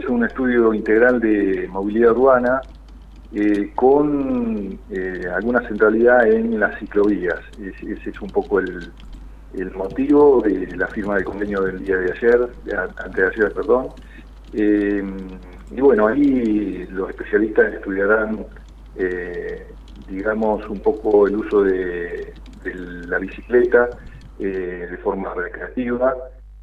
es un estudio integral de movilidad urbana eh, con eh, alguna centralidad en las ciclovías. ese es un poco el, motivo de la firma del convenio del día de ayer, antes de ayer, perdón. Eh, y bueno, ahí los especialistas estudiarán, digamos, un poco el uso de, la bicicleta de forma recreativa.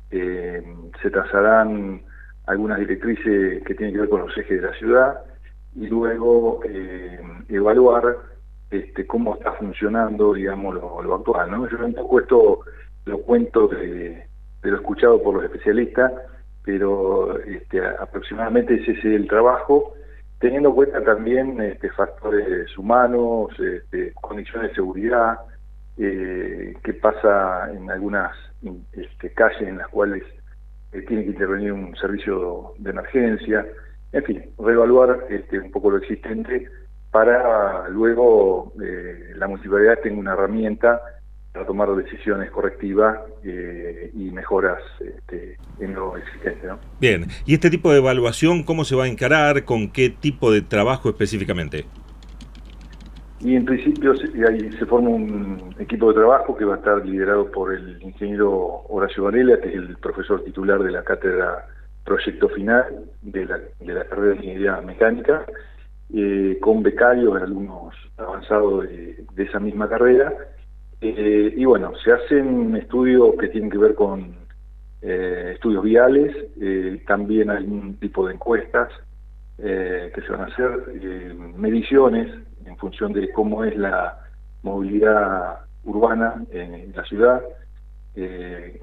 se trazarán algunas directrices que tienen que ver con los ejes de la ciudad y luego eh, evaluar este, cómo está funcionando, digamos, lo, actual. ¿no? Yo un poco esto lo cuento de, lo escuchado por los especialistas, pero este, aproximadamente ese es el trabajo, teniendo en cuenta también este, factores humanos, este, condiciones de seguridad, eh, qué pasa en algunas este, calles en las cuales eh, tiene que intervenir un servicio de emergencia, en fin, reevaluar este, un poco lo existente para luego eh, la municipalidad tenga una herramienta para tomar decisiones correctivas eh, y mejoras este, en lo existente. Bien, ¿y este tipo de evaluación cómo se va a encarar? ¿Con qué tipo de trabajo específicamente? Y en principio se, ahí se forma un equipo de trabajo que va a estar liderado por el ingeniero Horacio Varela, que es el profesor titular de la cátedra Proyecto Final de la, de la carrera de Ingeniería Mecánica, eh, con becarios, alumnos avanzados de, esa misma carrera. Eh, y bueno, se hacen estudios que tienen que ver con eh, estudios viales, también hay un tipo de encuestas que se van a hacer, mediciones en función de cómo es la movilidad urbana en, la ciudad, eh,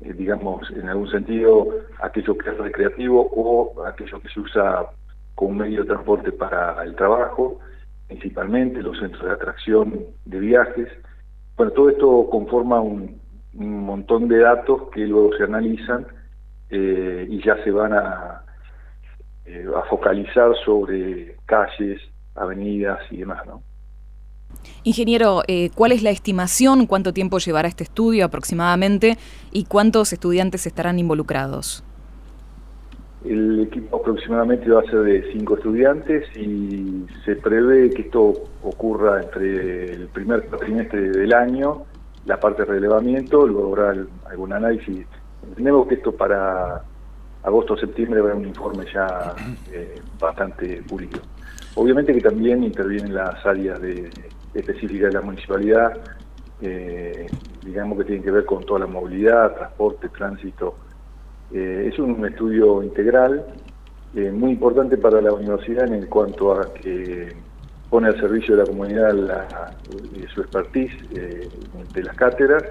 eh, digamos, en algún sentido, aquello que es recreativo o aquello que se usa como medio de transporte para el trabajo, principalmente los centros de atracción de viajes. Bueno, todo esto conforma un, montón de datos que luego se analizan eh, y ya se van a, a focalizar sobre calles, avenidas y demás, ¿no? Ingeniero, eh, ¿cuál es la estimación? ¿Cuánto tiempo llevará este estudio aproximadamente? ¿Y cuántos estudiantes estarán involucrados? El equipo aproximadamente va a ser de cinco estudiantes y se prevé que esto ocurra entre el primer trimestre del año, la parte de relevamiento, luego habrá algún análisis. Entendemos que esto para agosto o septiembre habrá un informe ya eh, bastante público. Obviamente que también intervienen las áreas de, específicas de la municipalidad, eh, digamos que tienen que ver con toda la movilidad, transporte, tránsito. Eh, es un estudio integral, eh, muy importante para la universidad en cuanto a que pone al servicio de la comunidad su expertise de las cátedras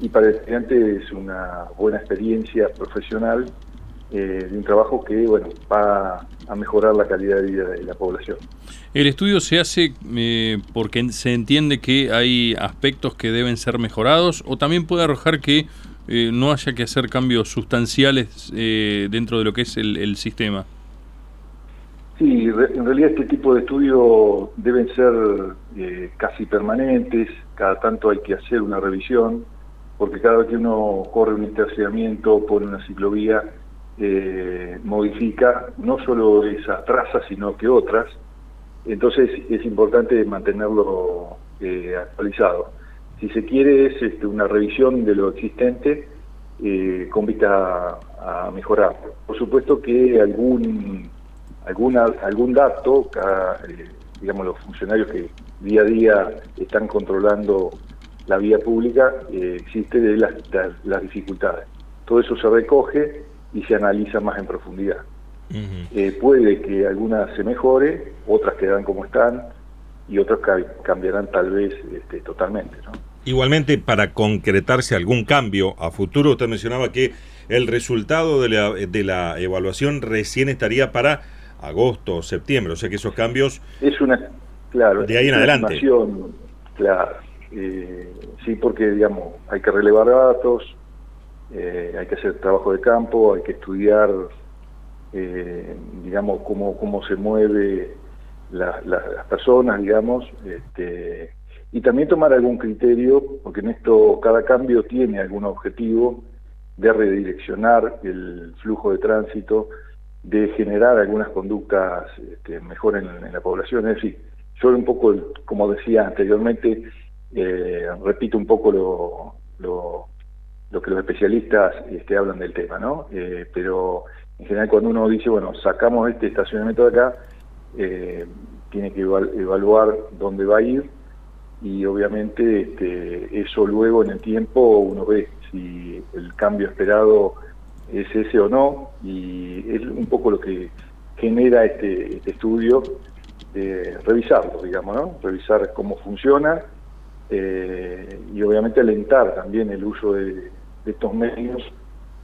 y para el estudiante es una buena experiencia profesional de un trabajo que bueno va a mejorar la calidad de vida de la población. El estudio se hace eh, porque se entiende que hay aspectos que deben ser mejorados o también puede arrojar que eh, no haya que hacer cambios sustanciales eh, dentro de lo que es el, sistema. Sí, en realidad este tipo de estudios deben ser casi permanentes, cada tanto hay que hacer una revisión, porque cada vez que uno corre un estacionamiento, pone una ciclovía, eh, modifica no solo esa traza, sino que otras. Entonces es importante mantenerlo eh, actualizado. Si se quiere es este, una revisión de lo existente eh, con vista a, mejorar. Por supuesto que algún, algún dato, digamos los funcionarios que día a día están controlando la vía pública, existe de las, las dificultades. Todo eso se recoge y se analiza más en profundidad. Eh, puede que algunas se mejore, otras quedan como están y otras cambiarán tal vez este, totalmente. Igualmente, para concretarse algún cambio a futuro, usted mencionaba que el resultado de la, de la evaluación recién estaría para agosto o septiembre, o sea que esos cambios... Es una, claro, de ahí en adelante. Claro, eh, sí, porque digamos, hay que relevar datos, eh, hay que hacer trabajo de campo, hay que estudiar, eh, digamos, cómo, cómo se mueve las personas, digamos, este, y también tomar algún criterio, porque en esto cada cambio tiene algún objetivo de redireccionar el flujo de tránsito de generar algunas conductas este, mejor en, la población. Es decir, yo un poco, como decía anteriormente, eh, repito un poco lo, lo, que los especialistas este, hablan del tema, ¿no? Eh, pero en general cuando uno dice, bueno, sacamos este estacionamiento de acá, eh, tiene que evaluar dónde va a ir y obviamente este, eso luego en el tiempo uno ve si el cambio esperado es ese o no y es un poco lo que genera este, este estudio de revisarlo, digamos, ¿no? Revisar cómo funciona eh, y obviamente alentar también el uso de estos medios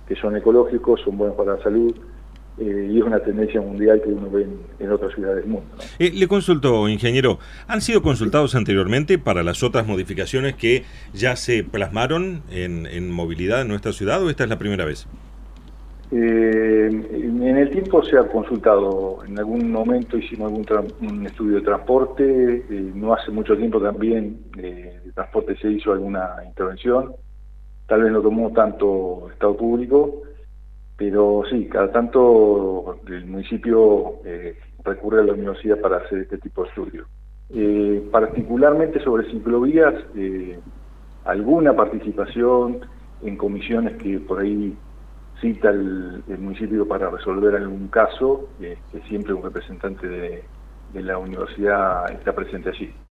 que son ecológicos, son buenos para la salud eh, y es una tendencia mundial que uno ve en, otras ciudades del mundo. Eh, le consulto, ingeniero, ¿han sido consultados anteriormente para las otras modificaciones que ya se plasmaron en, movilidad en nuestra ciudad o esta es la primera vez? Eh, en el tiempo se ha consultado, en algún momento hicimos algún estudio de transporte, no hace mucho tiempo también de transporte se hizo alguna intervención, tal vez no tomó tanto Estado público, pero sí, cada tanto el municipio eh, recurre a la universidad para hacer este tipo de estudios. Eh, particularmente sobre ciclovías, eh, alguna participación en comisiones que por ahí cita el, municipio para resolver algún caso, que siempre un representante de la universidad está presente allí.